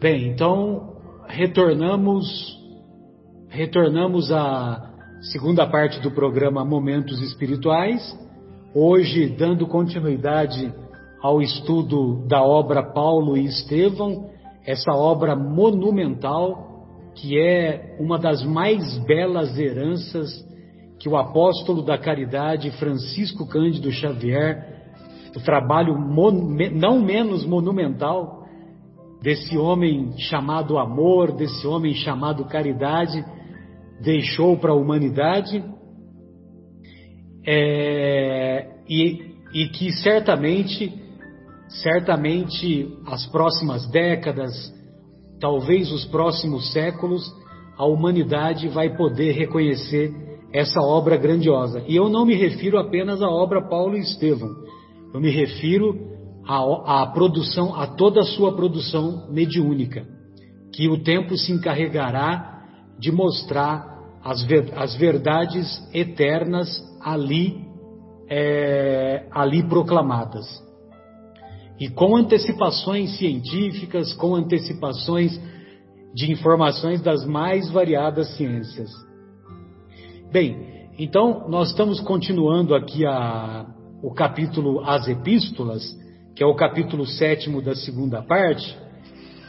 Bem, então retornamos retornamos à segunda parte do programa Momentos Espirituais, hoje dando continuidade ao estudo da obra Paulo e Estevão, essa obra monumental que é uma das mais belas heranças que o apóstolo da caridade Francisco Cândido Xavier, o trabalho não menos monumental desse homem chamado amor, desse homem chamado caridade, deixou para a humanidade é, e, e que certamente, certamente as próximas décadas, talvez os próximos séculos, a humanidade vai poder reconhecer essa obra grandiosa. E eu não me refiro apenas à obra Paulo e Estevão, eu me refiro a, a produção, a toda a sua produção mediúnica, que o tempo se encarregará de mostrar as, ver, as verdades eternas ali, é, ali proclamadas. E com antecipações científicas, com antecipações de informações das mais variadas ciências. Bem, então nós estamos continuando aqui a, o capítulo As Epístolas, que é o capítulo sétimo da segunda parte.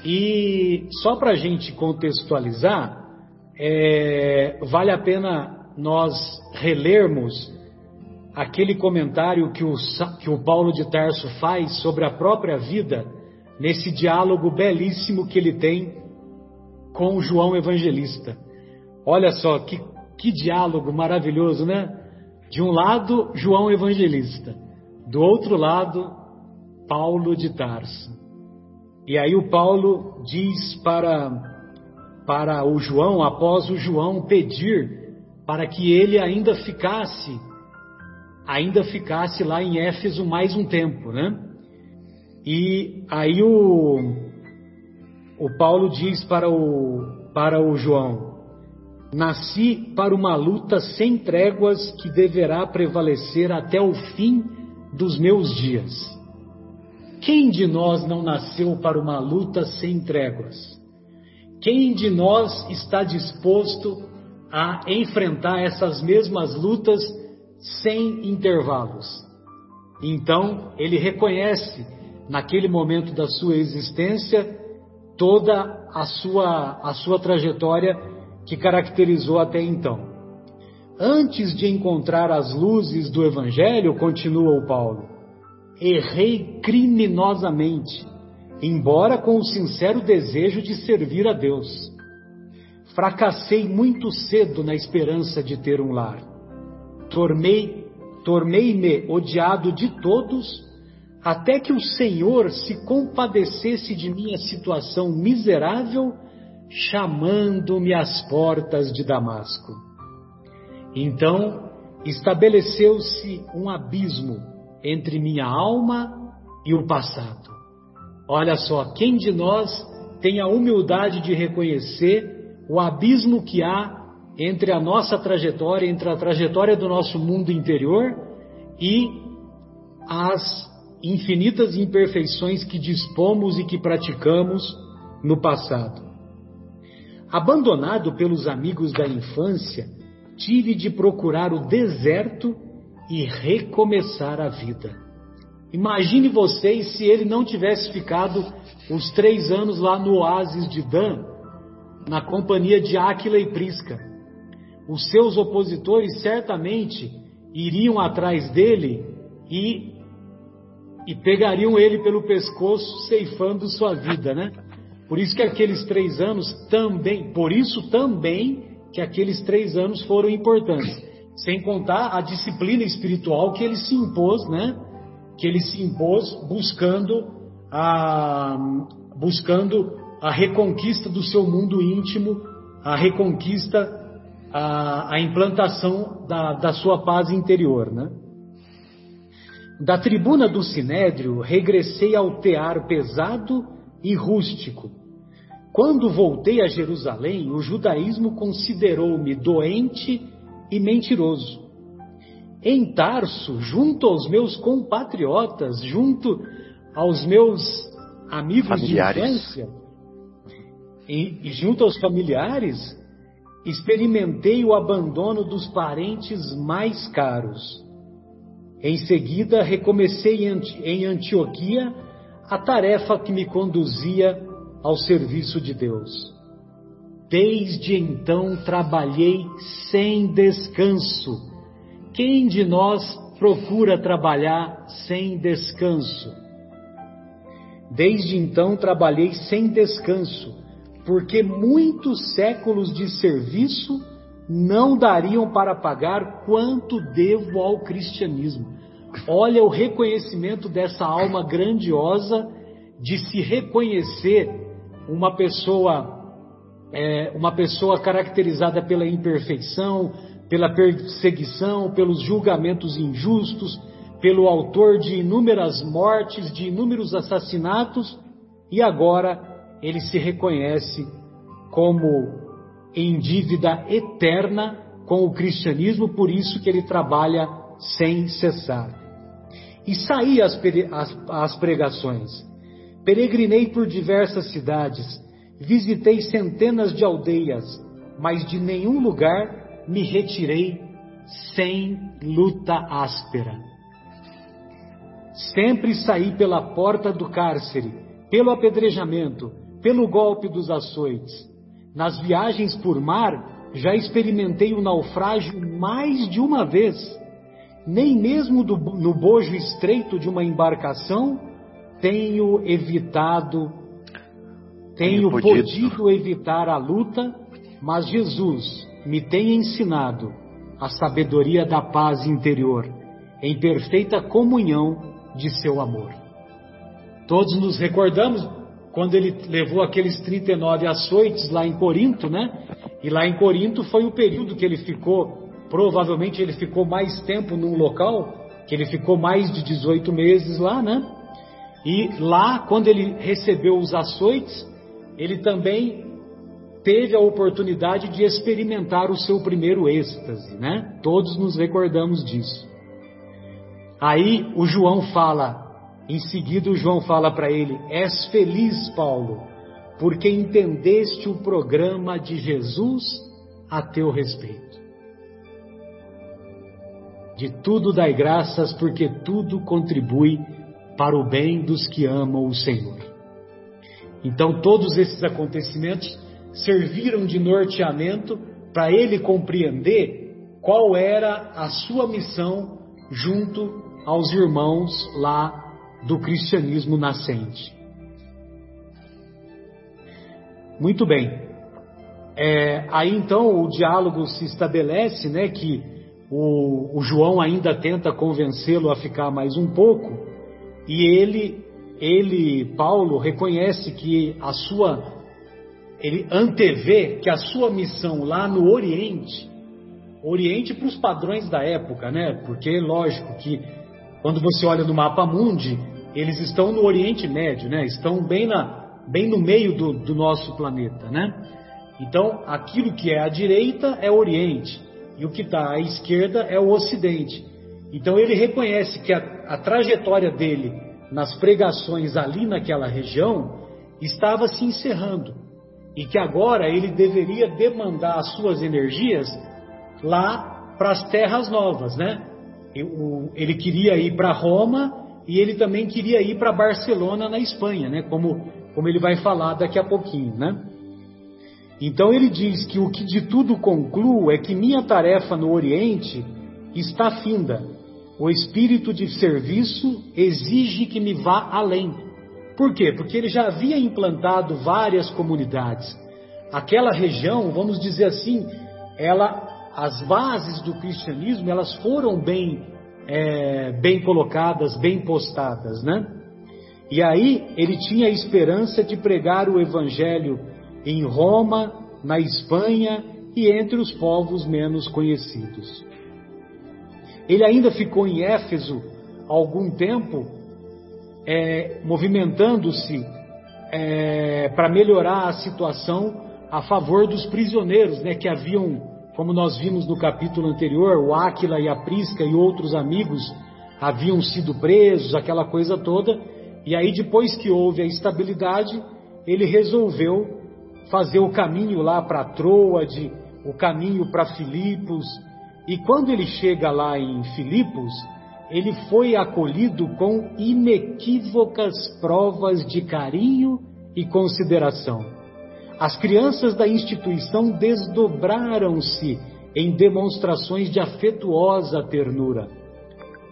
E só para a gente contextualizar, é, vale a pena nós relermos aquele comentário que o, que o Paulo de Tarso faz sobre a própria vida, nesse diálogo belíssimo que ele tem com João Evangelista. Olha só, que, que diálogo maravilhoso, né? De um lado, João Evangelista, do outro lado, Paulo de Tarso. E aí o Paulo diz para, para o João, após o João pedir para que ele ainda ficasse, ainda ficasse lá em Éfeso mais um tempo, né? E aí o, o Paulo diz para o, para o João: Nasci para uma luta sem tréguas que deverá prevalecer até o fim dos meus dias. Quem de nós não nasceu para uma luta sem tréguas? Quem de nós está disposto a enfrentar essas mesmas lutas sem intervalos? Então, ele reconhece, naquele momento da sua existência, toda a sua, a sua trajetória que caracterizou até então. Antes de encontrar as luzes do Evangelho, continua o Paulo, errei criminosamente, embora com o sincero desejo de servir a Deus. Fracassei muito cedo na esperança de ter um lar. Tornei, tornei-me odiado de todos, até que o Senhor se compadecesse de minha situação miserável, chamando-me às portas de Damasco. Então estabeleceu-se um abismo entre minha alma e o passado. Olha só, quem de nós tem a humildade de reconhecer o abismo que há entre a nossa trajetória, entre a trajetória do nosso mundo interior e as infinitas imperfeições que dispomos e que praticamos no passado. Abandonado pelos amigos da infância, tive de procurar o deserto e recomeçar a vida. Imagine vocês se ele não tivesse ficado os três anos lá no oásis de Dan, na companhia de Áquila e Prisca. Os seus opositores certamente iriam atrás dele e, e pegariam ele pelo pescoço, ceifando sua vida, né? Por isso que aqueles três anos também, por isso também que aqueles três anos foram importantes sem contar a disciplina espiritual que ele se impôs, né? Que ele se impôs buscando a, buscando a reconquista do seu mundo íntimo, a reconquista, a, a implantação da, da sua paz interior, né? Da tribuna do Sinédrio, regressei ao tear pesado e rústico. Quando voltei a Jerusalém, o judaísmo considerou-me doente e mentiroso. Em Tarso, junto aos meus compatriotas, junto aos meus amigos familiares. de infância, e, e junto aos familiares, experimentei o abandono dos parentes mais caros. Em seguida, recomecei em Antioquia a tarefa que me conduzia ao serviço de Deus. Desde então trabalhei sem descanso. Quem de nós procura trabalhar sem descanso? Desde então trabalhei sem descanso, porque muitos séculos de serviço não dariam para pagar quanto devo ao cristianismo. Olha o reconhecimento dessa alma grandiosa de se reconhecer uma pessoa é, uma pessoa caracterizada pela imperfeição, pela perseguição, pelos julgamentos injustos, pelo autor de inúmeras mortes, de inúmeros assassinatos, e agora ele se reconhece como em dívida eterna com o cristianismo, por isso que ele trabalha sem cessar. E saí às, pregações. Peregrinei por diversas cidades, visitei centenas de aldeias, mas de nenhum lugar me retirei sem luta áspera. Sempre saí pela porta do cárcere, pelo apedrejamento, pelo golpe dos açoites. Nas viagens por mar, já experimentei o naufrágio mais de uma vez. Nem mesmo do, no bojo estreito de uma embarcação tenho evitado, tenho podido. podido evitar a luta, mas Jesus me tem ensinado a sabedoria da paz interior, em perfeita comunhão de seu amor. Todos nos recordamos quando ele levou aqueles 39 açoites lá em Corinto, né? E lá em Corinto foi o período que ele ficou, provavelmente ele ficou mais tempo num local, que ele ficou mais de 18 meses lá, né? E lá, quando ele recebeu os açoites, ele também teve a oportunidade de experimentar o seu primeiro êxtase, né? Todos nos recordamos disso. Aí o João fala, em seguida, o João fala para ele: És feliz, Paulo, porque entendeste o programa de Jesus a teu respeito. De tudo dai graças, porque tudo contribui para o bem dos que amam o Senhor. Então, todos esses acontecimentos serviram de norteamento para ele compreender qual era a sua missão junto aos irmãos lá do cristianismo nascente. Muito bem. É, aí então o diálogo se estabelece, né, que o, o João ainda tenta convencê-lo a ficar mais um pouco, e ele, ele, Paulo, reconhece que a sua, ele antevê que a sua missão lá no Oriente, Oriente para os padrões da época, né, porque lógico que quando você olha no mapa mundi, eles estão no Oriente Médio, né? Estão bem, na, bem no meio do, do nosso planeta, né? Então, aquilo que é à direita é Oriente e o que está à esquerda é o Ocidente. Então, ele reconhece que a, a trajetória dele nas pregações ali naquela região estava se encerrando e que agora ele deveria demandar as suas energias lá para as terras novas, né? Ele queria ir para Roma e ele também queria ir para Barcelona, na Espanha, né? Como, como ele vai falar daqui a pouquinho, né? Então ele diz que o que de tudo concluo é que minha tarefa no Oriente está finda. O espírito de serviço exige que me vá além. Por quê? Porque ele já havia implantado várias comunidades. Aquela região, vamos dizer assim, ela, as bases do cristianismo, elas foram bem é, bem colocadas, bem postadas, né? E aí ele tinha a esperança de pregar o evangelho em Roma, na Espanha e entre os povos menos conhecidos. Ele ainda ficou em Éfeso algum tempo, é, movimentando-se é, para melhorar a situação a favor dos prisioneiros, né, que haviam como nós vimos no capítulo anterior, o Áquila e a Prisca e outros amigos haviam sido presos, aquela coisa toda, e aí depois que houve a estabilidade, ele resolveu fazer o caminho lá para Troade, o caminho para Filipos. E quando ele chega lá em Filipos, ele foi acolhido com inequívocas provas de carinho e consideração. As crianças da instituição desdobraram-se em demonstrações de afetuosa ternura.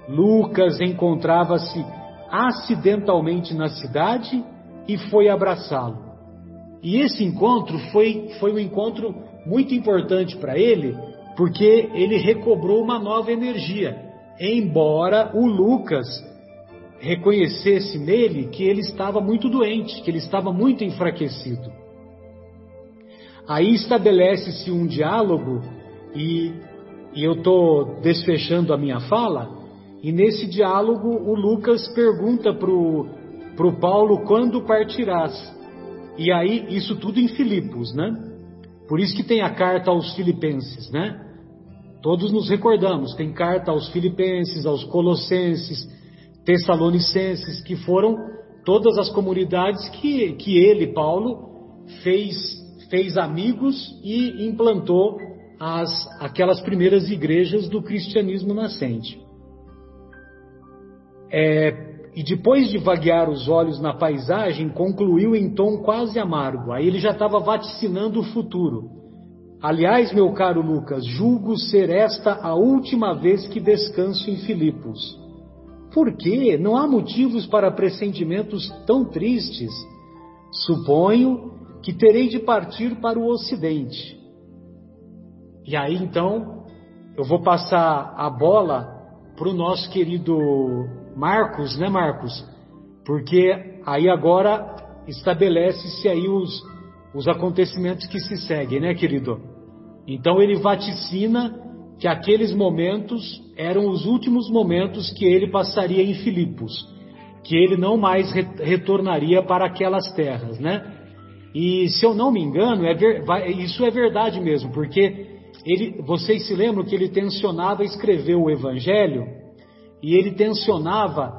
Lucas encontrava-se acidentalmente na cidade e foi abraçá-lo. E esse encontro foi, foi um encontro muito importante para ele, porque ele recobrou uma nova energia, embora o Lucas reconhecesse nele que ele estava muito doente, que ele estava muito enfraquecido. Aí estabelece-se um diálogo, e, e eu estou desfechando a minha fala, e nesse diálogo o Lucas pergunta para o Paulo quando partirás. E aí, isso tudo em Filipos, né? Por isso que tem a carta aos Filipenses, né? Todos nos recordamos, tem carta aos Filipenses, aos Colossenses, Tessalonicenses, que foram todas as comunidades que, que ele, Paulo, fez, fez amigos e implantou as, aquelas primeiras igrejas do cristianismo nascente. É, e depois de vaguear os olhos na paisagem, concluiu em tom quase amargo. Aí ele já estava vaticinando o futuro. Aliás, meu caro Lucas, julgo ser esta a última vez que descanso em Filipos. Por quê? Não há motivos para pressentimentos tão tristes. Suponho que terei de partir para o Ocidente. E aí então eu vou passar a bola para o nosso querido Marcos, né, Marcos? Porque aí agora estabelece-se aí os, os acontecimentos que se seguem, né, querido? Então ele vaticina que aqueles momentos eram os últimos momentos que ele passaria em Filipos, que ele não mais retornaria para aquelas terras, né? E se eu não me engano, é isso é verdade mesmo, porque ele, vocês se lembram que ele tensionava escrever o Evangelho e ele tensionava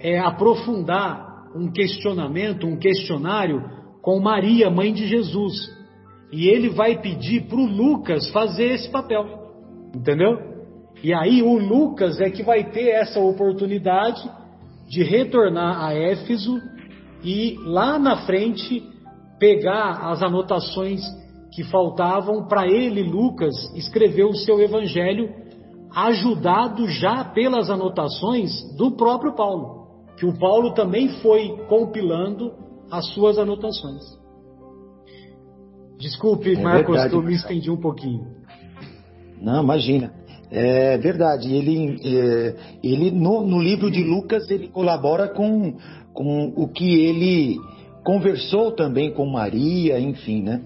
é, aprofundar um questionamento, um questionário com Maria, mãe de Jesus. E ele vai pedir para o Lucas fazer esse papel, entendeu? E aí o Lucas é que vai ter essa oportunidade de retornar a Éfeso e lá na frente pegar as anotações que faltavam para ele, Lucas, escrever o seu evangelho ajudado já pelas anotações do próprio Paulo, que o Paulo também foi compilando as suas anotações. Desculpe, é Marcos, verdade, que eu me estendi um pouquinho. Não, imagina. É verdade. Ele, é, ele no, no, livro de Lucas ele colabora com, com o que ele conversou também com Maria, enfim, né?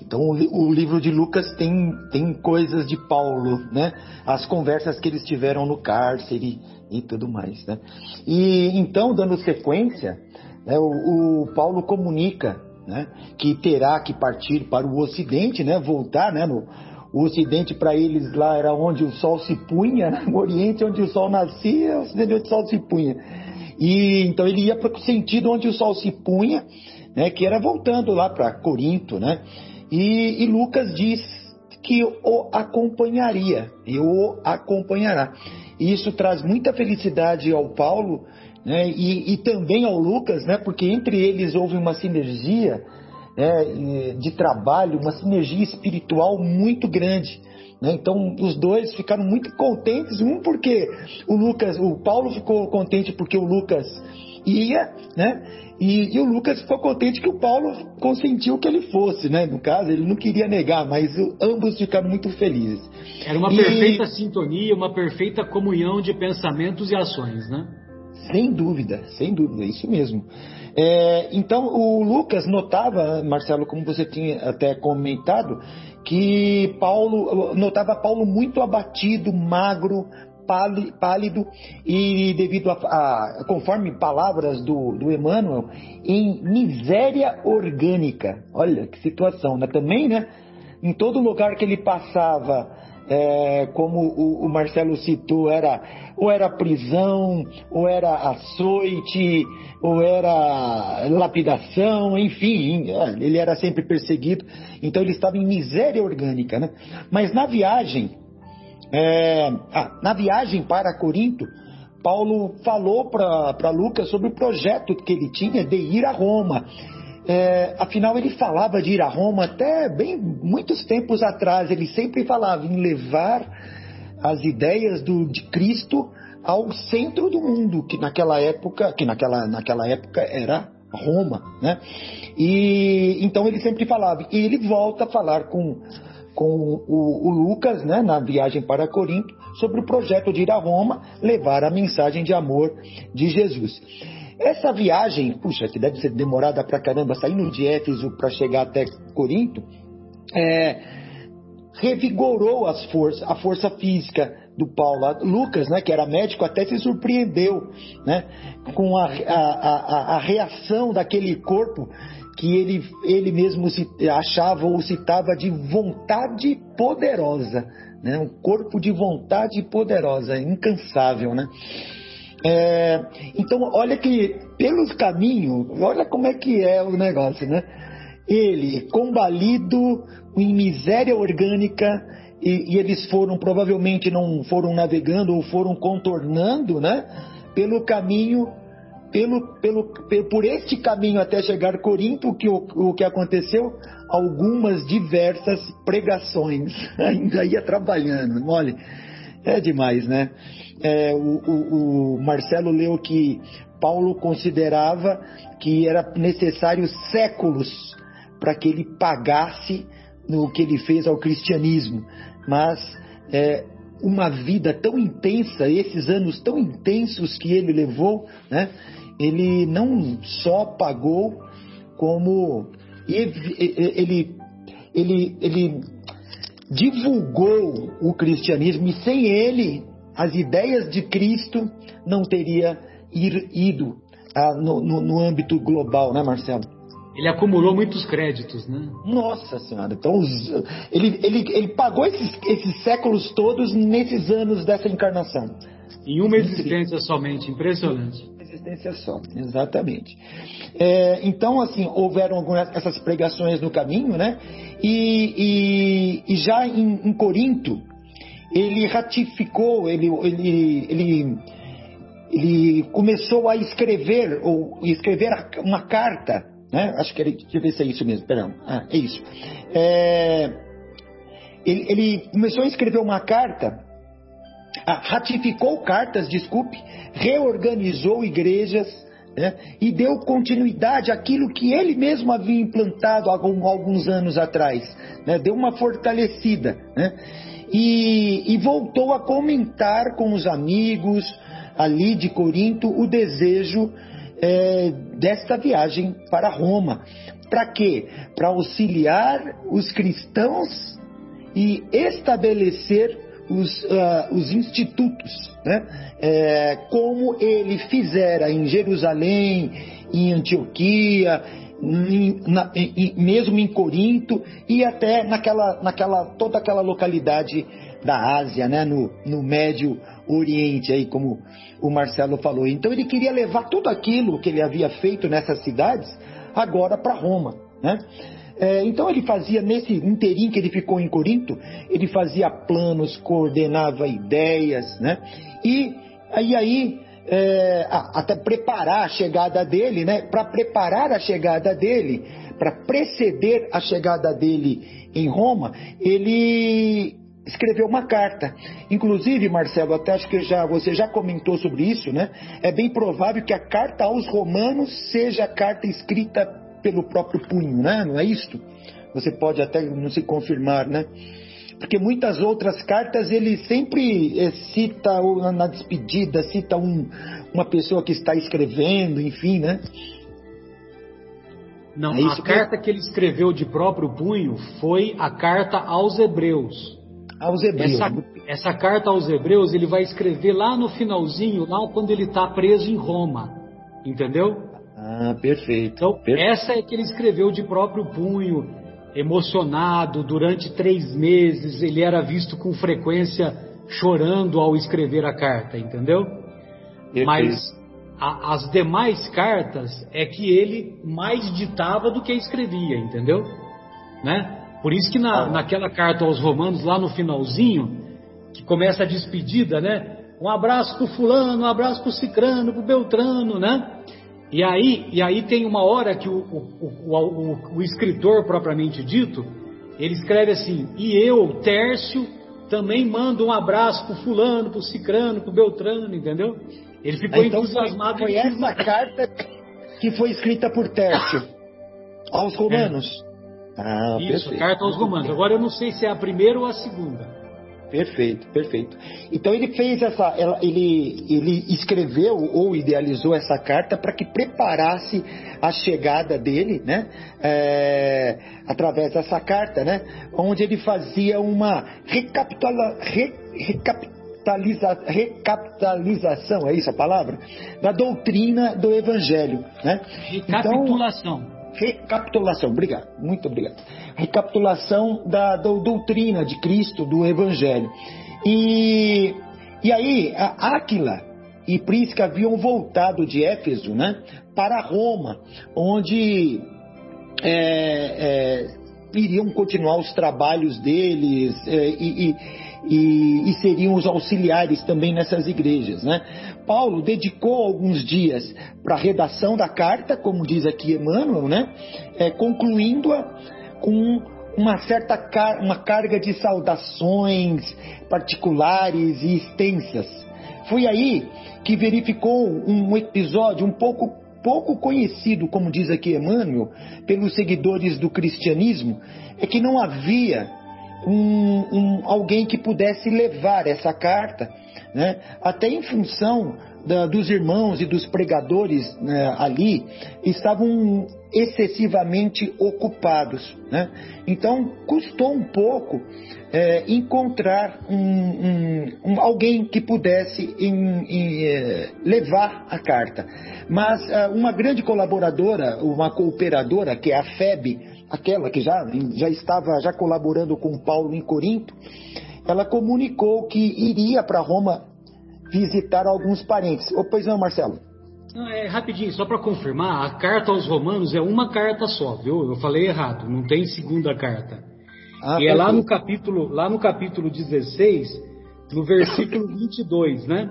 Então o, o, livro de Lucas tem, tem coisas de Paulo, né? As conversas que eles tiveram no cárcere e tudo mais, né? E então, dando sequência, né, o, o, Paulo comunica, né? Que terá que partir para o Ocidente, né? Voltar, né? No, o Ocidente para eles lá era onde o sol se punha, né? o Oriente onde o sol nascia, o Ocidente onde o sol se punha. E então ele ia para o sentido onde o sol se punha, né? Que era voltando lá para Corinto, né? E, e Lucas diz que o acompanharia, e o acompanhará. E isso traz muita felicidade ao Paulo né, e, e, também ao Lucas, né, porque entre eles houve uma sinergia né, de trabalho, uma sinergia espiritual muito grande. Né? Então os dois ficaram muito contentes, um porque o Lucas, o Paulo ficou contente porque o Lucas ia, né? E, e, o Lucas ficou contente que o Paulo consentiu que ele fosse, né? No caso, ele não queria negar, mas ambos ficaram muito felizes. Era uma e... perfeita sintonia, uma perfeita comunhão de pensamentos e ações, né? Sem dúvida, sem dúvida, isso mesmo. É, então, o Lucas notava, Marcelo, como você tinha até comentado, que Paulo notava Paulo muito abatido, magro, pálido e devido a, a conforme palavras do, do Emmanuel, em miséria orgânica. Olha que situação, né? Também, né? Em todo lugar que ele passava, é, como o, o, Marcelo citou, era ou era prisão, ou era açoite, ou era lapidação, enfim, ele era sempre perseguido, então ele estava em miséria orgânica, né? Mas na viagem, é, ah, na viagem para Corinto, Paulo falou para Lucas sobre o projeto que ele tinha de ir a Roma. É, afinal, ele falava de ir a Roma até bem muitos tempos atrás. Ele sempre falava em levar as ideias do, de Cristo ao centro do mundo, que naquela época, que naquela, naquela época era Roma, né? E então ele sempre falava. E ele volta a falar com com o, o, Lucas, né, na viagem para Corinto, sobre o projeto de ir a Roma, levar a mensagem de amor de Jesus. Essa viagem, puxa, que deve ser demorada pra caramba, saindo de Éfeso para chegar até Corinto, é, revigorou as forças, a força física do Paulo. Lucas, né, que era médico, até se surpreendeu né, com a, a, a, a reação daquele corpo que ele, ele mesmo achava ou citava de vontade poderosa, né? um corpo de vontade poderosa, incansável. Né? É, então, olha que pelos caminhos, olha como é que é o negócio, né? Ele, combalido, em miséria orgânica, e, e eles foram, provavelmente não foram navegando ou foram contornando, né? Pelo caminho pelo, pelo, por este caminho até chegar Corinto, o que, o, o que aconteceu? Algumas diversas pregações. Ainda ia trabalhando. Olha, é demais, né? É, o, o, o Marcelo leu que Paulo considerava que era necessário séculos para que ele pagasse no que ele fez ao cristianismo. Mas é, uma vida tão intensa, esses anos tão intensos que ele levou, né? ele não só pagou, como ele, ele, ele divulgou o cristianismo e sem ele as ideias de Cristo não teria ir, ido ah, no, no, no, âmbito global, né, Marcelo? Ele acumulou muitos créditos, né? Nossa Senhora, então ele, ele, ele pagou esses, esses séculos todos nesses anos dessa encarnação. Em uma existência somente, impressionante existência só, exatamente. É, então, assim, houveram algumas essas pregações no caminho, né? E, e, e já em, em, Corinto, ele ratificou, ele, ele, ele, ele começou a escrever, ou escrever uma carta, né? Acho que ele, deixa eu ver se é isso mesmo, perdão. Ah, é isso. É, ele, ele começou a escrever uma carta ratificou cartas, desculpe, reorganizou igrejas né, e deu continuidade àquilo que ele mesmo havia implantado alguns anos atrás, né, deu uma fortalecida né, e, e voltou a comentar com os amigos ali de Corinto o desejo é, desta viagem para Roma. Para quê? Para auxiliar os cristãos e estabelecer os, uh, os institutos, né? É, como ele fizera em Jerusalém, em Antioquia, em, na, em, mesmo em Corinto e até naquela, naquela toda aquela localidade da Ásia, né? no, no Médio Oriente, aí como o Marcelo falou. Então ele queria levar tudo aquilo que ele havia feito nessas cidades agora para Roma, né? É, então ele fazia, nesse inteirinho que ele ficou em Corinto, ele fazia planos, coordenava ideias, né? E aí, aí é, até preparar a chegada dele, né? Para preparar a chegada dele, para preceder a chegada dele em Roma, ele escreveu uma carta. Inclusive, Marcelo, até acho que já, você já comentou sobre isso, né? É bem provável que a carta aos romanos seja a carta escrita pelo próprio punho, né? Não é isto? Você pode até não se confirmar, né? Porque muitas outras cartas ele sempre eh, cita na despedida, cita um, uma pessoa que está escrevendo, enfim, né? Não, é a carta que ele escreveu de próprio punho foi a carta aos Hebreus. Aos Hebreus. Essa, essa carta aos Hebreus ele vai escrever lá no finalzinho, lá quando ele está preso em Roma. Entendeu? Ah, perfeito. Então, perfeito. essa é que ele escreveu de próprio punho. Emocionado durante três meses, ele era visto com frequência chorando ao escrever a carta, entendeu? Perfeito. Mas a, as demais cartas é que ele mais ditava do que escrevia, entendeu? Né? Por isso que na, naquela carta aos Romanos, lá no finalzinho, que começa a despedida, né? Um abraço pro fulano, um abraço pro cicrano, pro beltrano, né? E aí, e aí tem uma hora que o, o, o, o, escritor propriamente dito, ele escreve assim, e eu, Tércio, também mando um abraço pro fulano, pro cicrano, pro beltrano, entendeu? Ele ficou então entusiasmado. Foi, foi essa carta que foi escrita por Tércio aos romanos. É. Ah, Isso, perfeito. carta aos romanos. Agora eu não sei se é a primeira ou a segunda. Perfeito, perfeito. Então ele fez essa, ele, ele escreveu ou idealizou essa carta para que preparasse a chegada dele, né? É, através dessa carta, né? Onde ele fazia uma recapitula, re, recapitaliza, recapitalização, é isso a palavra? Da doutrina do Evangelho, né? Recapitulação. Então, recapitulação, obrigado, muito obrigado. Recapitulação da, doutrina de Cristo, do Evangelho. E, e aí, a Áquila e Prisca haviam voltado de Éfeso né, para Roma, onde é, é, iriam continuar os trabalhos deles é, e e, e, seriam os auxiliares também nessas igrejas. Né? Paulo dedicou alguns dias para a redação da carta, como diz aqui Emmanuel, né? É, concluindo-a com uma certa car uma carga de saudações particulares e extensas. Foi aí que verificou um episódio um pouco pouco conhecido, como diz aqui Emmanuel, pelos seguidores do cristianismo, é que não havia um, um, alguém que pudesse levar essa carta, né? até em função da, dos irmãos e dos pregadores né, ali, estavam excessivamente ocupados. Né? Então, custou um pouco é, encontrar um, um, alguém que pudesse em, em, é, levar a carta. Mas é, uma grande colaboradora, uma cooperadora, que é a FEB, aquela que já, já estava já colaborando com Paulo em Corinto, ela comunicou que iria para Roma visitar alguns parentes. Oh, pois não, Marcelo? Não, é rapidinho, só para confirmar, a carta aos romanos é uma carta só, viu? Eu falei errado, não tem segunda carta. Ah, e é lá no capítulo, lá no capítulo 16, no versículo 22, né?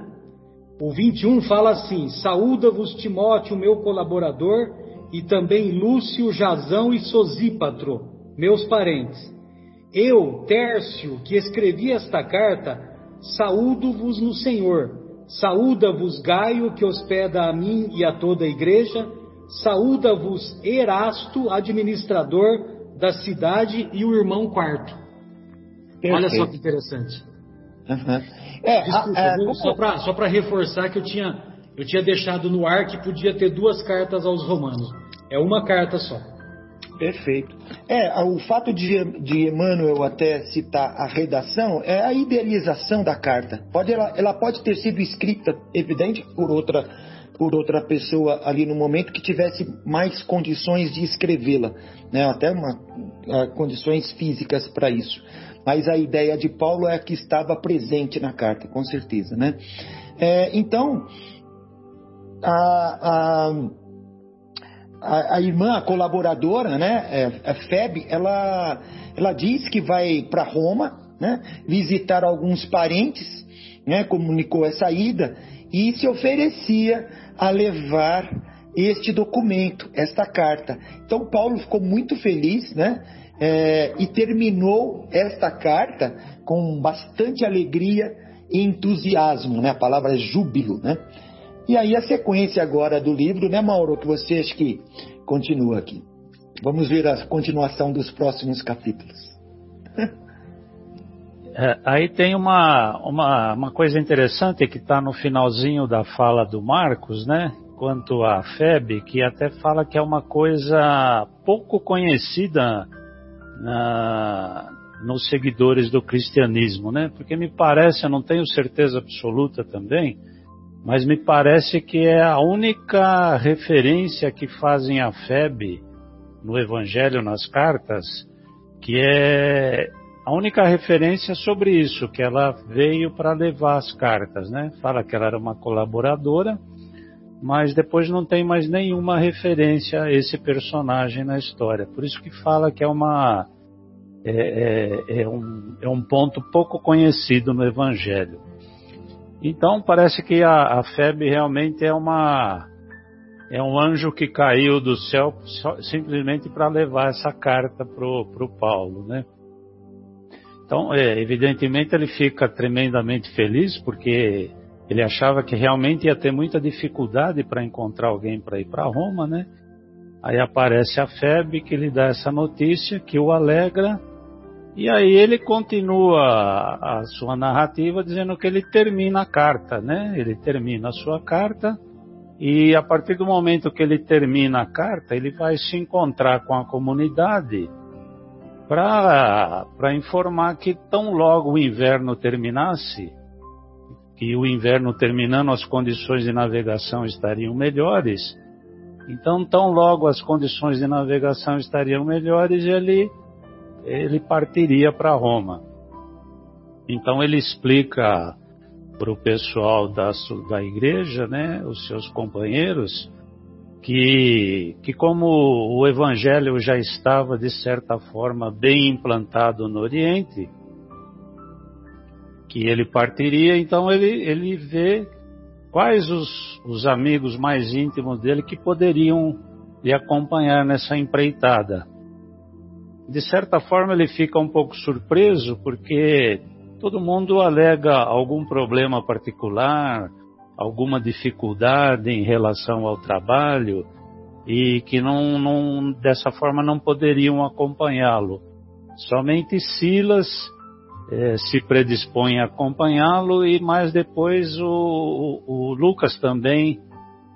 O 21 fala assim: Saúda-vos Timóteo, meu colaborador, e também Lúcio, Jazão e Sosípatro, meus parentes. Eu, Tércio, que escrevi esta carta, saúdo-vos no Senhor. Saúda-vos Gaio, que hospeda a mim e a toda a igreja. Saúda-vos Erasto, administrador da cidade, e o irmão quarto. Perfeito. Olha só que interessante. Uhum. É, Desculpa, a, a, só para reforçar que eu tinha eu tinha deixado no ar que podia ter duas cartas aos romanos. É uma carta só. Perfeito. É, o fato de, de Emmanuel até citar a redação é a idealização da carta. Pode, ela, ela pode ter sido escrita, evidente, por outra, por outra pessoa ali no momento que tivesse mais condições de escrevê-la, né? até uma, condições físicas para isso. Mas a ideia de Paulo é a que estava presente na carta, com certeza. Né? É, então, a, a, a, irmã, a colaboradora, né, é, a Feb, ela, ela diz que vai para Roma, né, visitar alguns parentes, né, comunicou essa ida e se oferecia a levar este documento, esta carta. Então Paulo ficou muito feliz, né, é, e terminou esta carta com bastante alegria e entusiasmo, né, a palavra é júbilo, né. E aí a sequência agora do livro, né, Mauro, que você acha que continua aqui. Vamos ver a continuação dos próximos capítulos. É, aí tem uma, uma, uma coisa interessante que está no finalzinho da fala do Marcos, né? Quanto à FEB, que até fala que é uma coisa pouco conhecida na, nos seguidores do cristianismo, né? Porque me parece, eu não tenho certeza absoluta também, mas me parece que é a única referência que fazem a FEB no Evangelho, nas cartas, que é a única referência sobre isso, que ela veio para levar as cartas, né? Fala que ela era uma colaboradora, mas depois não tem mais nenhuma referência a esse personagem na história. Por isso que fala que é uma é, é, é, um, é um ponto pouco conhecido no Evangelho. Então parece que a, a Febe realmente é uma é um anjo que caiu do céu só, simplesmente para levar essa carta pro, pro Paulo, né? Então, é, evidentemente ele fica tremendamente feliz porque ele achava que realmente ia ter muita dificuldade para encontrar alguém para ir para Roma, né? Aí aparece a Febe que lhe dá essa notícia que o alegra e aí ele continua a sua narrativa dizendo que ele termina a carta, né? Ele termina a sua carta e a partir do momento que ele termina a carta, ele vai se encontrar com a comunidade para informar que tão logo o inverno terminasse, que o inverno terminando as condições de navegação estariam melhores. Então, tão logo as condições de navegação estariam melhores, ele ele partiria para Roma. Então ele explica para o pessoal da, da igreja, né, os seus companheiros, que, que como o evangelho já estava de certa forma bem implantado no Oriente, que ele partiria, então ele, ele vê quais os, os amigos mais íntimos dele que poderiam lhe acompanhar nessa empreitada de certa forma ele fica um pouco surpreso porque todo mundo alega algum problema particular, alguma dificuldade em relação ao trabalho e que não, não dessa forma não poderiam acompanhá-lo. Somente Silas eh, se predispõe a acompanhá-lo e mais depois o, o, o Lucas também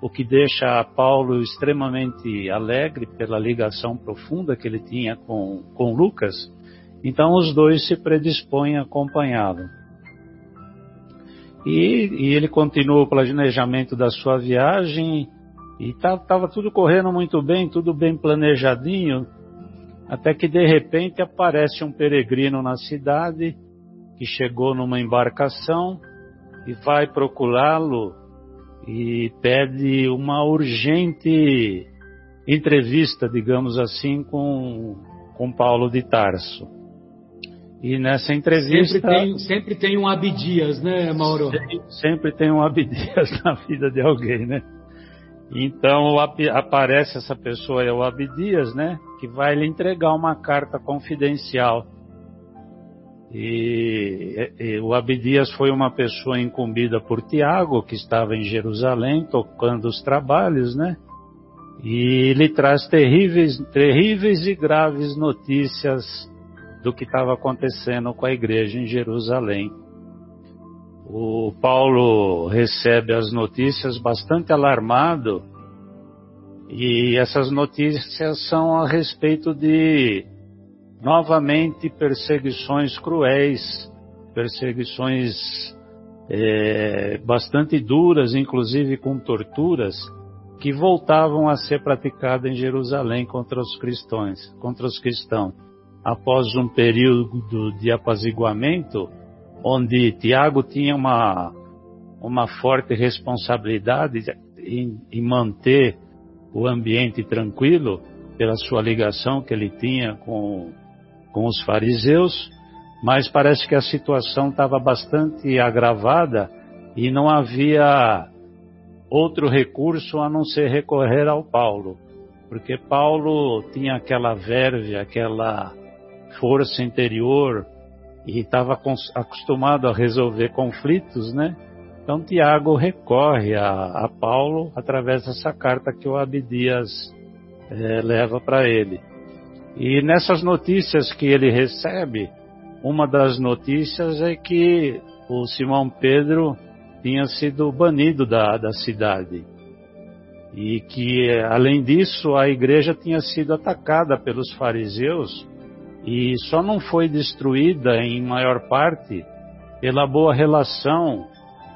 o que deixa Paulo extremamente alegre pela ligação profunda que ele tinha com, com Lucas. Então os dois se predispõem a acompanhá-lo. E, e, ele continua o planejamento da sua viagem e estava tá, tudo correndo muito bem, tudo bem planejadinho, até que de repente aparece um peregrino na cidade que chegou numa embarcação e vai procurá-lo e pede uma urgente entrevista, digamos assim, com, com Paulo de Tarso. E nessa entrevista. Sempre tem, sempre tem um Abdias, né, Mauro? Sempre, sempre tem um Abdias na vida de alguém, né? Então aparece essa pessoa, é o Abdias, né? Que vai lhe entregar uma carta confidencial e, e, o Abdias foi uma pessoa incumbida por Tiago, que estava em Jerusalém tocando os trabalhos, né? E ele traz terríveis, terríveis e graves notícias do que estava acontecendo com a igreja em Jerusalém. O Paulo recebe as notícias bastante alarmado, e essas notícias são a respeito de novamente perseguições cruéis, perseguições é, bastante duras, inclusive com torturas, que voltavam a ser praticadas em Jerusalém contra os cristãos, contra os cristãos. Após um período de apaziguamento, onde Tiago tinha uma, uma forte responsabilidade em, em manter o ambiente tranquilo, pela sua ligação que ele tinha com com os fariseus, mas parece que a situação estava bastante agravada e não havia outro recurso a não ser recorrer ao Paulo, porque Paulo tinha aquela verve, aquela força interior e estava acostumado a resolver conflitos, né? Então Tiago recorre a, a Paulo através dessa carta que o Abdias é, leva para ele. E nessas notícias que ele recebe, uma das notícias é que o Simão Pedro tinha sido banido da, da cidade. E que, além disso, a igreja tinha sido atacada pelos fariseus e só não foi destruída em maior parte pela boa relação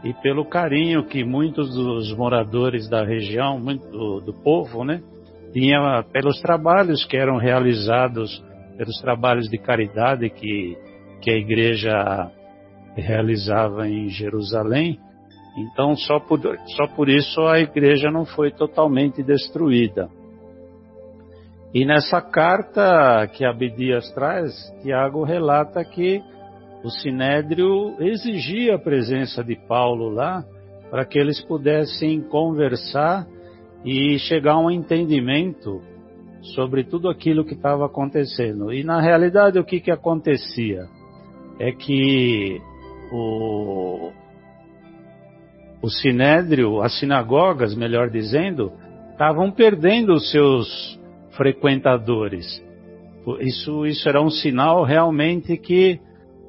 e pelo carinho que muitos dos moradores da região, muito do, do povo, né, tinha pelos trabalhos que eram realizados pelos trabalhos de caridade que, que a igreja realizava em Jerusalém. Então, só por, só por isso a igreja não foi totalmente destruída. E nessa carta que Abdias traz, Tiago relata que o Sinédrio exigia a presença de Paulo lá para que eles pudessem conversar e chegar a um entendimento sobre tudo aquilo que estava acontecendo. E na realidade o que, que acontecia? É que o, o Sinédrio, as sinagogas, melhor dizendo, estavam perdendo os seus frequentadores. Isso, isso era um sinal realmente que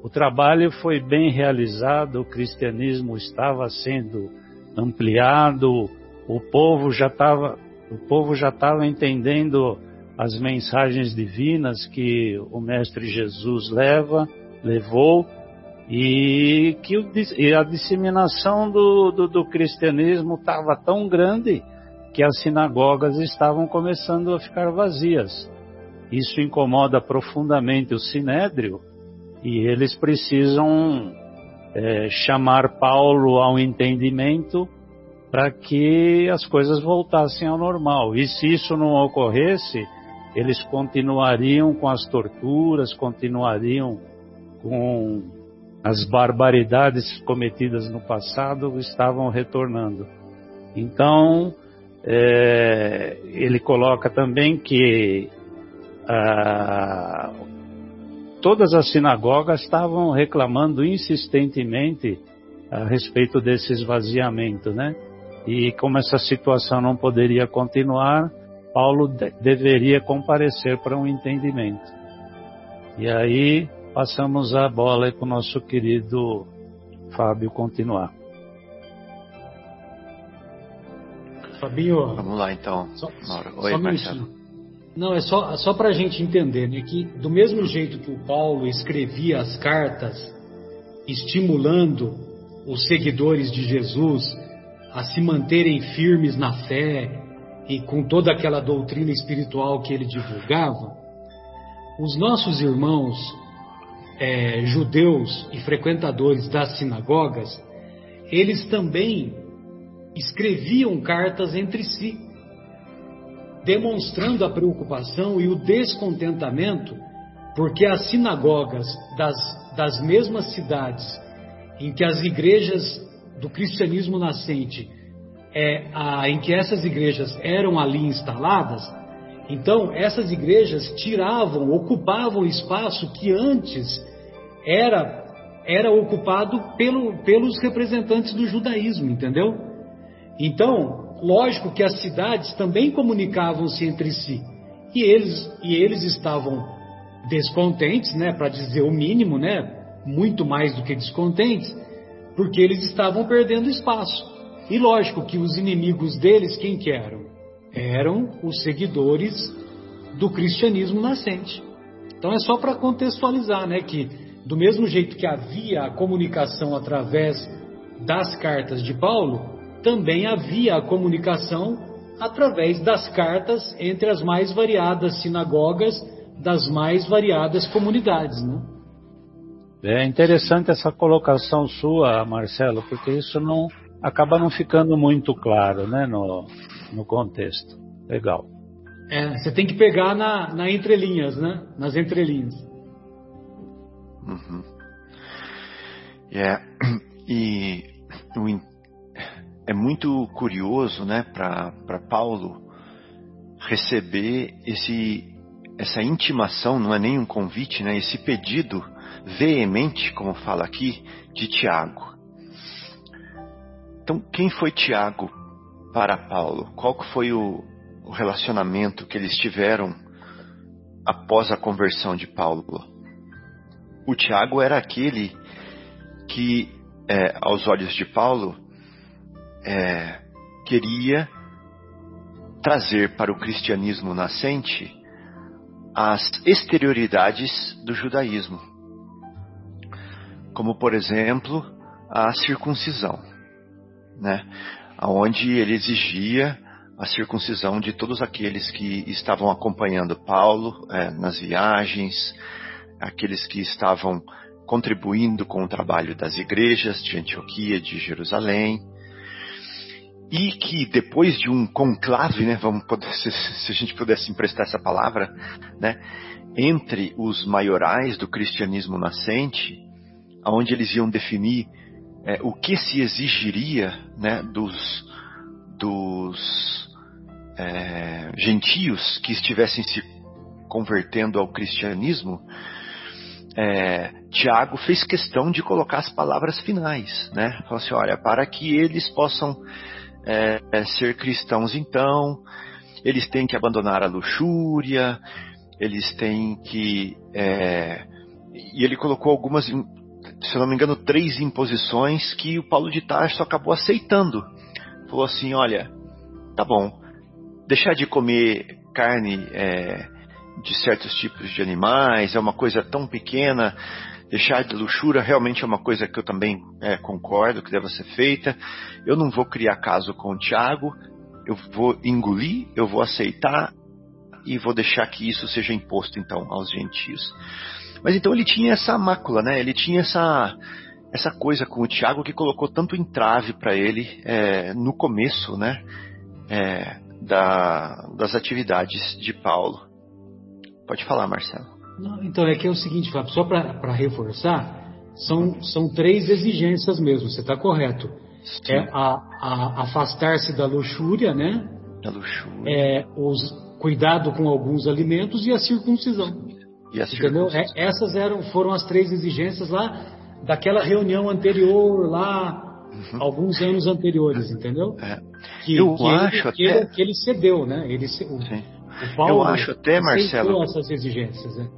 o trabalho foi bem realizado, o cristianismo estava sendo ampliado, o povo já estava o povo já estava entendendo as mensagens divinas que o mestre Jesus leva, levou e que o, e a disseminação do, do, do cristianismo estava tão grande que as sinagogas estavam começando a ficar vazias. Isso incomoda profundamente o sinédrio e eles precisam é, chamar Paulo ao entendimento para que as coisas voltassem ao normal. E se isso não ocorresse, eles continuariam com as torturas, continuariam com as barbaridades cometidas no passado, estavam retornando. Então, é, ele coloca também que ah, todas as sinagogas estavam reclamando insistentemente a respeito desse esvaziamento, né? E como essa situação não poderia continuar, Paulo de deveria comparecer para um entendimento. E aí passamos a bola para o nosso querido Fábio continuar. Fabinho. Vamos lá então. Só, Oi, só Marcelo. Não, é só, só para a gente entender né, que, do mesmo jeito que o Paulo escrevia as cartas, estimulando os seguidores de Jesus a se manterem firmes na fé e com toda aquela doutrina espiritual que ele divulgava, os nossos irmãos é, judeus e frequentadores das sinagogas, eles também escreviam cartas entre si demonstrando a preocupação e o descontentamento, porque as sinagogas das, das mesmas cidades em que as igrejas do cristianismo nascente, é, a, em que essas igrejas eram ali instaladas, então essas igrejas tiravam, ocupavam espaço que antes era, era ocupado pelo, pelos representantes do judaísmo, entendeu? Então, lógico que as cidades também comunicavam-se entre si. E eles, e eles estavam descontentes, né, para dizer o mínimo, né, muito mais do que descontentes, porque eles estavam perdendo espaço. E lógico que os inimigos deles, quem que eram? Eram os seguidores do cristianismo nascente. Então é só para contextualizar, né, que do mesmo jeito que havia a comunicação através das cartas de Paulo, também havia a comunicação através das cartas entre as mais variadas sinagogas das mais variadas comunidades, né? É interessante essa colocação sua, Marcelo, porque isso não acaba não ficando muito claro, né, no, no contexto. Legal. É, você tem que pegar na, na entrelinhas, né? Nas entrelinhas. Uhum. Yeah. E o é muito curioso, né, para Paulo receber esse essa intimação, não é nem um convite, né, esse pedido veemente, como fala aqui, de Tiago. Então, quem foi Tiago para Paulo? Qual foi o, relacionamento que eles tiveram após a conversão de Paulo? O Tiago era aquele que, é, aos olhos de Paulo, é, queria trazer para o cristianismo nascente as exterioridades do judaísmo, como por exemplo a circuncisão, né? onde ele exigia a circuncisão de todos aqueles que estavam acompanhando Paulo é, nas viagens, aqueles que estavam contribuindo com o trabalho das igrejas de Antioquia, de Jerusalém, e que depois de um conclave, né, vamos poder, se, se, a gente pudesse emprestar essa palavra, né, entre os maiorais do cristianismo nascente, onde eles iam definir é, o que se exigiria né, dos, dos é, gentios que estivessem se convertendo ao cristianismo, é, Tiago fez questão de colocar as palavras finais, né? Falou assim, olha, para que eles possam é, é, ser cristãos, então, eles têm que abandonar a luxúria, eles têm que. É, e ele colocou algumas, se eu não me engano, três imposições que o Paulo de Tarso acabou aceitando. Falou assim: olha, tá bom, deixar de comer carne é, de certos tipos de animais é uma coisa tão pequena. Deixar de luxúria realmente é uma coisa que eu também é, concordo que deve ser feita. Eu não vou criar caso com o Tiago, eu vou engolir, eu vou aceitar e vou deixar que isso seja imposto então aos gentios. Mas então ele tinha essa mácula, né? Ele tinha essa essa coisa com o Tiago que colocou tanto entrave para ele é, no começo, né? É, da, das atividades de Paulo. Pode falar, Marcelo. Não, então é que é o seguinte, Fábio, só para reforçar, são, são três exigências mesmo. Você está correto. Sim. É afastar-se da luxúria, né? Da luxúria. É, os cuidado com alguns alimentos e a circuncisão. E a circuncisão. É, essas eram, foram as três exigências lá daquela reunião anterior, lá, uhum. alguns anos anteriores, entendeu? É. Que, Eu que acho ele, até... que, ele, cedeu, né? Ele, o, o Paulo Eu acho até, Marcelo... essas exigências, né?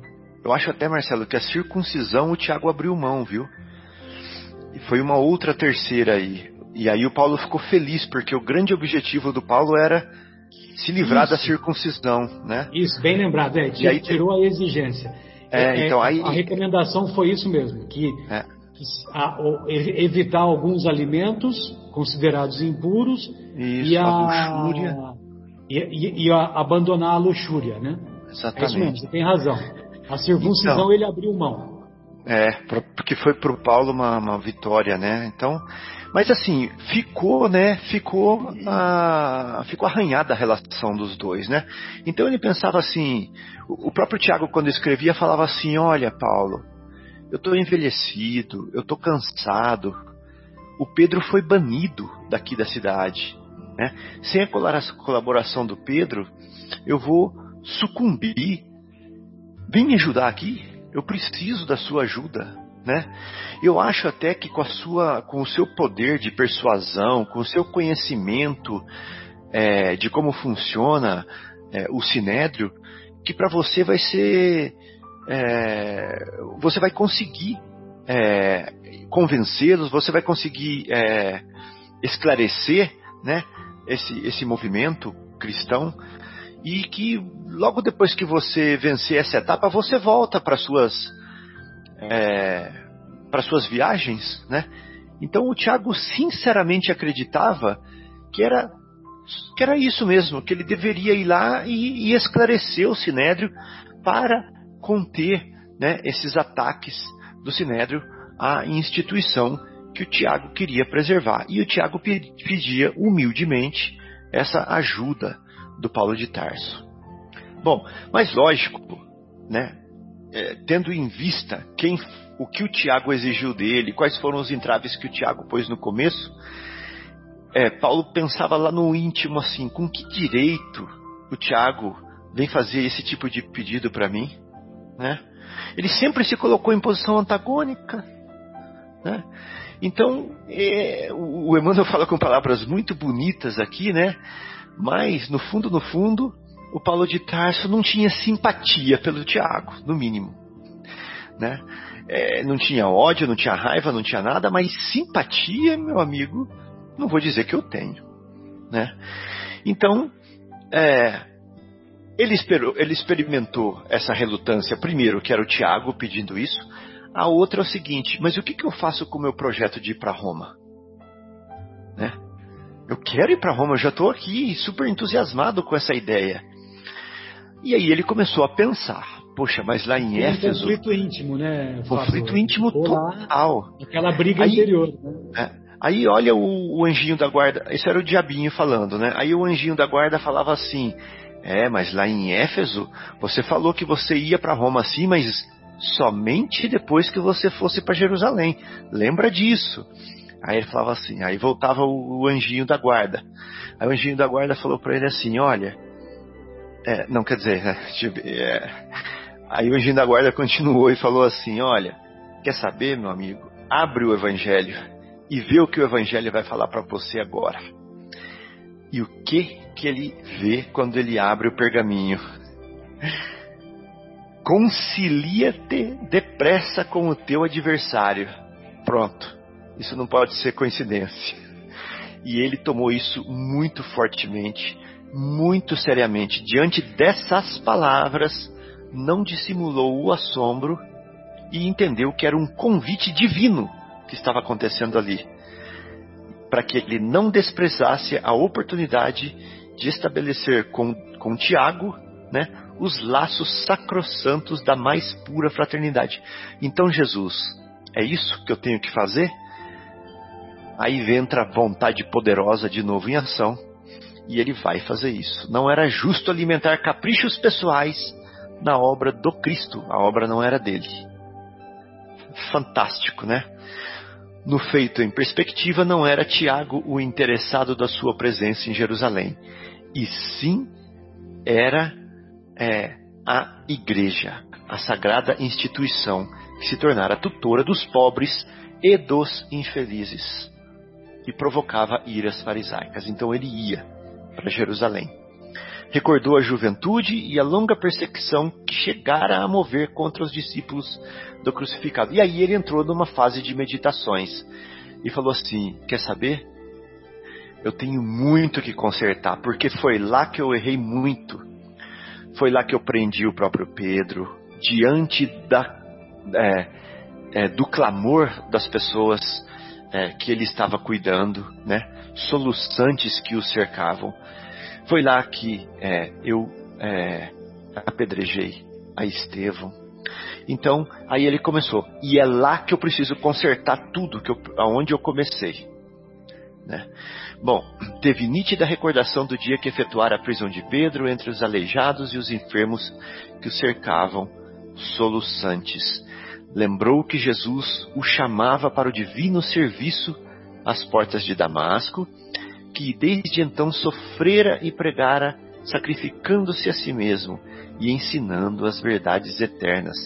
Eu acho até, Marcelo, que a circuncisão o Tiago abriu mão, viu? E foi uma outra terceira aí. E aí o Paulo ficou feliz, porque o grande objetivo do Paulo era se livrar isso. da circuncisão, né? Isso, bem lembrado, é, e aí, tirou a exigência. É, é, então aí a recomendação foi isso mesmo, que, é. que a, o, evitar alguns alimentos considerados impuros isso, e a, a luxúria e, e, e a, abandonar a luxúria, né? Exatamente. É isso mesmo, você tem razão. A circuncisão então, ele abriu mão. É, porque foi para o Paulo uma, uma vitória, né? Então mas assim, ficou, né? Ficou, a, ficou arranhada a relação dos dois, né? Então ele pensava assim, o, o próprio Tiago quando escrevia falava assim, olha Paulo, eu estou envelhecido, eu estou cansado. O Pedro foi banido daqui da cidade, né? Sem a colaboração do Pedro, eu vou sucumbir. Vem me ajudar aqui. Eu preciso da sua ajuda né? Eu acho até que com a sua, com o seu poder de persuasão, com o seu conhecimento é, de como funciona é, o sinédrio, que para você vai ser, é, você vai conseguir é, convencê-los, você vai conseguir é, esclarecer, né? Esse, esse movimento cristão e que logo depois que você vencer essa etapa, você volta para suas é, para suas viagens, né? Então o Tiago sinceramente acreditava que era que era isso mesmo, que ele deveria ir lá e, e esclarecer o Sinédrio para conter né, esses ataques do Sinédrio à instituição que o Tiago queria preservar. E o Tiago pedia humildemente essa ajuda do Paulo de Tarso. Bom, mas lógico, né, é, tendo em vista quem, o que o Tiago exigiu dele, quais foram os entraves que o Tiago pôs no começo, é, Paulo pensava lá no íntimo assim: com que direito o Tiago vem fazer esse tipo de pedido para mim? Né? Ele sempre se colocou em posição antagônica. Né? Então, é, o Emmanuel fala com palavras muito bonitas aqui, né? mas no fundo, no fundo, o Paulo de Tarso não tinha simpatia pelo Tiago, no mínimo. Né? É, não tinha ódio, não tinha raiva, não tinha nada, mas simpatia, meu amigo, não vou dizer que eu tenho. Né? Então, é, ele, esperou, ele experimentou essa relutância, primeiro, que era o Tiago pedindo isso, a outra é o seguinte: mas o que, que eu faço com o meu projeto de ir para Roma? Né? Eu quero ir para Roma, eu já estou aqui super entusiasmado com essa ideia. E aí ele começou a pensar, poxa, mas lá em Tem um Éfeso. conflito íntimo, né? Conflito íntimo total. Aquela briga Aí- interior, né? É. Aí olha o, o anjinho da guarda, esse era o diabinho falando, né? Aí o anjinho da guarda falava assim: É, mas lá em Éfeso, você falou que você ia para Roma assim, mas somente depois que você fosse para Jerusalém. Lembra disso? Aí ele falava assim, aí voltava o, o anjinho da guarda. Aí o anjinho da guarda falou para ele assim: Olha, é, não quer dizer, né? Tipo, é. Aí o anjinho da guarda continuou e falou assim: Olha, quer saber, meu amigo? Abre o evangelho e vê o que o evangelho vai falar para você agora. E o que que ele vê quando ele abre o pergaminho? Concilia-te depressa com o teu adversário. Pronto. Isso não pode ser coincidência. E ele tomou isso muito fortemente, muito seriamente. Diante dessas palavras, não dissimulou o assombro e entendeu que era um convite divino que estava acontecendo ali, para que ele não desprezasse a oportunidade de estabelecer com, com Tiago né, os laços sacrossantos da mais pura fraternidade. Então, Jesus, é isso que eu tenho que fazer? Aí entra a vontade poderosa de novo em ação e ele vai fazer isso. Não era justo alimentar caprichos pessoais na obra do Cristo, a obra não era dele. Fantástico, né? No feito em perspectiva, não era Tiago o interessado da sua presença em Jerusalém, e sim era é, a igreja, a sagrada instituição que se tornara tutora dos pobres e dos infelizes e provocava iras farisaicas. Então ele ia para Jerusalém. Recordou a juventude e a longa perseguição que chegara a mover contra os discípulos do crucificado. E aí ele entrou numa fase de meditações e falou assim: Quer saber? Eu tenho muito que consertar, porque foi lá que eu errei muito. Foi lá que eu prendi o próprio Pedro, diante da, é, é, do clamor das pessoas é, que ele estava cuidando, né? soluçantes que o cercavam. Foi lá que é, eu é, apedrejei a Estevão. Então, aí ele começou. E é lá que eu preciso consertar tudo que eu, aonde eu comecei. Né? Bom, teve nítida recordação do dia que efetuara a prisão de Pedro entre os aleijados e os enfermos que o cercavam, soluçantes. Lembrou que Jesus o chamava para o divino serviço às portas de Damasco, que desde então sofrera e pregara, sacrificando-se a si mesmo e ensinando as verdades eternas,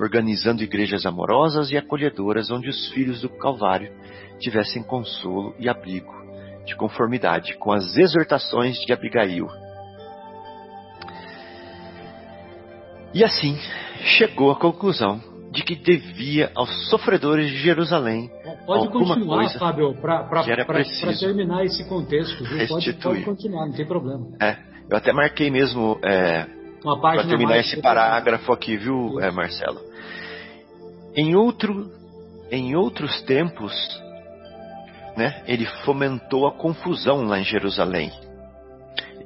organizando igrejas amorosas e acolhedoras onde os filhos do Calvário tivessem consolo e abrigo, de conformidade com as exortações de Abigail. E assim chegou à conclusão de que devia aos sofredores de Jerusalém Pode continuar, Fábio, para terminar esse contexto. Viu? Pode, pode continuar, não tem problema. É, eu até marquei mesmo é, para terminar esse parágrafo aqui, viu, é, Marcelo? Em outro, em outros tempos, né, ele fomentou a confusão lá em Jerusalém.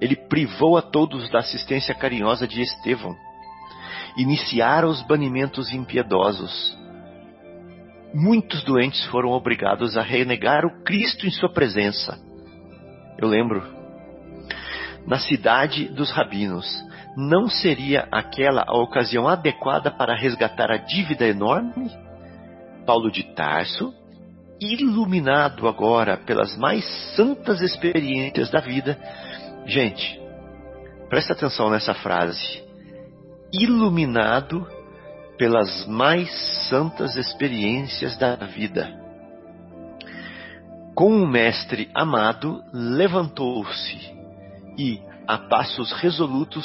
Ele privou a todos da assistência carinhosa de Estevão. Iniciaram os banimentos impiedosos. Muitos doentes foram obrigados a renegar o Cristo em sua presença. Eu lembro. Na cidade dos rabinos, não seria aquela a ocasião adequada para resgatar a dívida enorme? Paulo de Tarso, iluminado agora pelas mais santas experiências da vida. Gente, presta atenção nessa frase. Iluminado pelas mais santas experiências da vida. Com o mestre amado, levantou-se e, a passos resolutos,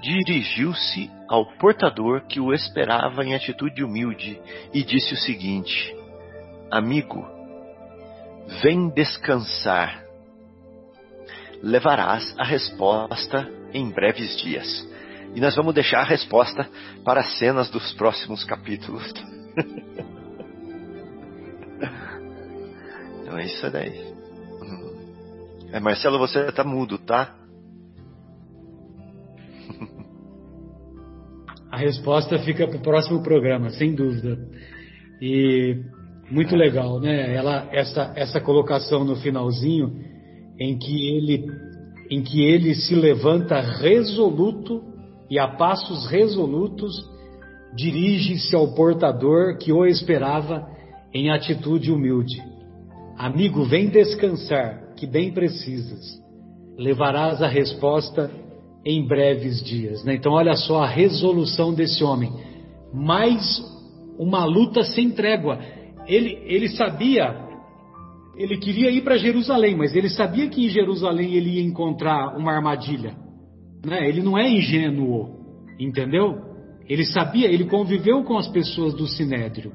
dirigiu-se ao portador que o esperava em atitude humilde e disse o seguinte: Amigo, vem descansar. Levarás a resposta em breves dias. E nós vamos deixar a resposta para as cenas dos próximos capítulos. então é isso daí. Hum. É, Marcelo, você tá mudo, tá? A resposta fica para o próximo programa, sem dúvida. E muito legal, né? Ela, essa, essa colocação no finalzinho, em que ele, em que ele se levanta resoluto e a passos resolutos dirige-se ao portador que o esperava em atitude humilde. Amigo, vem descansar, que bem precisas. Levarás a resposta em breves dias. Né? Então, olha só a resolução desse homem. Mais uma luta sem trégua. Ele, ele sabia, ele queria ir para Jerusalém, mas ele sabia que em Jerusalém ele ia encontrar uma armadilha. Né? Ele não é ingênuo, entendeu? Ele sabia, ele conviveu com as pessoas do Sinédrio.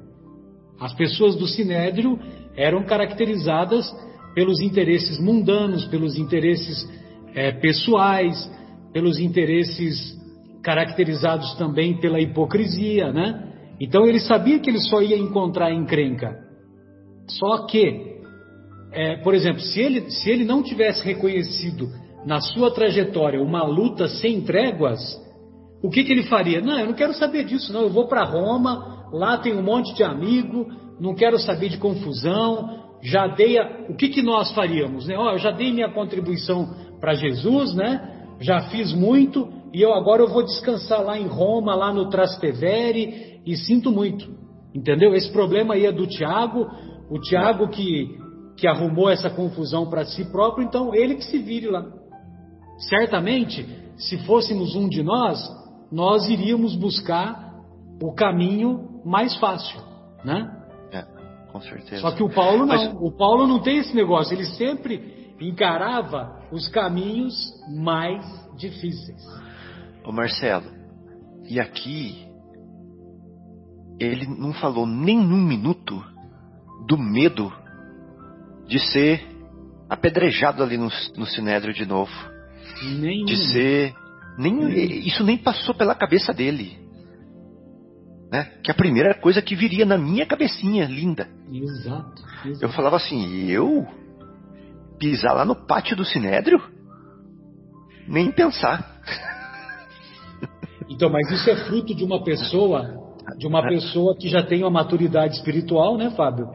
As pessoas do Sinédrio eram caracterizadas pelos interesses mundanos, pelos interesses é, pessoais, pelos interesses caracterizados também pela hipocrisia, né? Então ele sabia que ele só ia encontrar encrenca. Só que, é, por exemplo, se ele, se ele não tivesse reconhecido na sua trajetória uma luta sem tréguas, o que, que ele faria? Não, eu não quero saber disso, não. Eu vou para Roma, lá tem um monte de amigo, não quero saber de confusão. Já dei a... o que, que nós faríamos, né? Oh, eu já dei minha contribuição para Jesus, né? já fiz muito e eu agora eu vou descansar lá em Roma, lá no Trastevere e sinto muito. Entendeu? Esse problema aí é do Tiago, o Tiago que, que arrumou essa confusão para si próprio, então ele que se vire lá. Certamente, se fôssemos um de nós, nós iríamos buscar o caminho mais fácil, né? É, com certeza. Só que o Paulo não. Mas... O Paulo não tem esse negócio. Ele sempre encarava os caminhos mais difíceis. Ô Marcelo, e aqui ele não falou nem um minuto do medo de ser apedrejado ali no, no Sinédrio de novo. Nem de ser. Nem, isso nem passou pela cabeça dele. Né? Que a primeira coisa que viria na minha cabecinha linda. Exato, exato. Eu falava assim, eu pisar lá no pátio do Sinédrio? Nem pensar. Então, mas isso é fruto de uma pessoa, de uma pessoa que já tem uma maturidade espiritual, né, Fábio?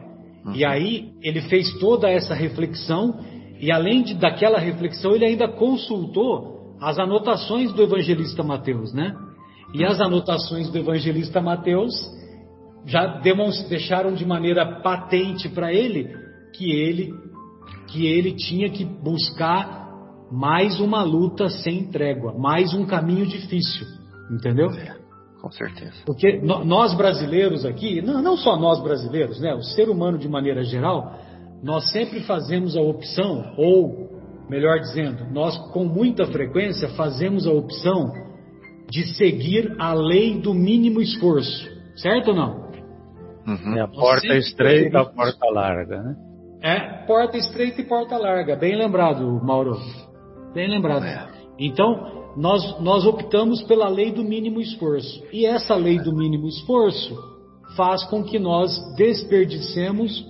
Uhum. E aí ele fez toda essa reflexão e além de, daquela reflexão ele ainda consultou as anotações do evangelista Mateus, né? E as anotações do evangelista Mateus já deixaram de maneira patente para ele que ele que ele tinha que buscar mais uma luta sem trégua, mais um caminho difícil, entendeu? É, com certeza. Porque nós brasileiros aqui, não, não só nós brasileiros, né? O ser humano de maneira geral, nós sempre fazemos a opção, ou melhor dizendo, nós com muita frequência fazemos a opção de seguir a lei do mínimo esforço, certo ou não? Uhum. É a porta estreita, a porta larga, né? É, porta estreita e porta larga. Bem lembrado, Mauro. Bem lembrado. É. Então, nós, nós optamos pela lei do mínimo esforço. E essa lei do mínimo esforço faz com que nós desperdicemos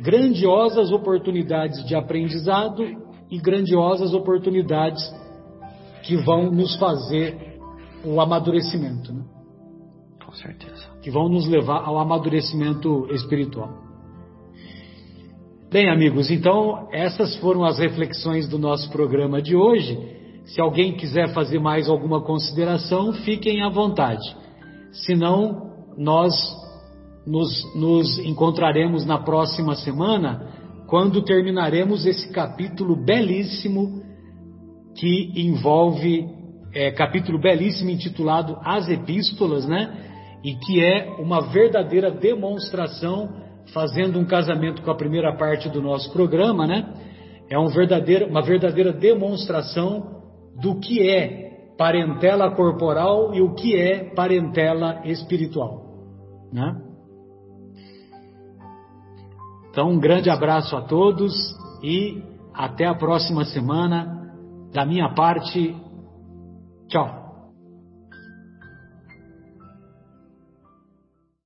grandiosas oportunidades de aprendizado e grandiosas oportunidades que vão nos fazer o amadurecimento. Né? Com certeza. Que vão nos levar ao amadurecimento espiritual. Bem, amigos, então essas foram as reflexões do nosso programa de hoje. Se alguém quiser fazer mais alguma consideração, fiquem à vontade. Se não, nós nos, nos encontraremos na próxima semana, quando terminaremos esse capítulo belíssimo que envolve, é, capítulo belíssimo intitulado As Epístolas, né? E que é uma verdadeira demonstração fazendo um casamento com a primeira parte do nosso programa, né? É um verdadeiro, uma verdadeira demonstração do que é parentela corporal e o que é parentela espiritual, né? Então, um grande abraço a todos e até a próxima semana. Da minha parte, tchau.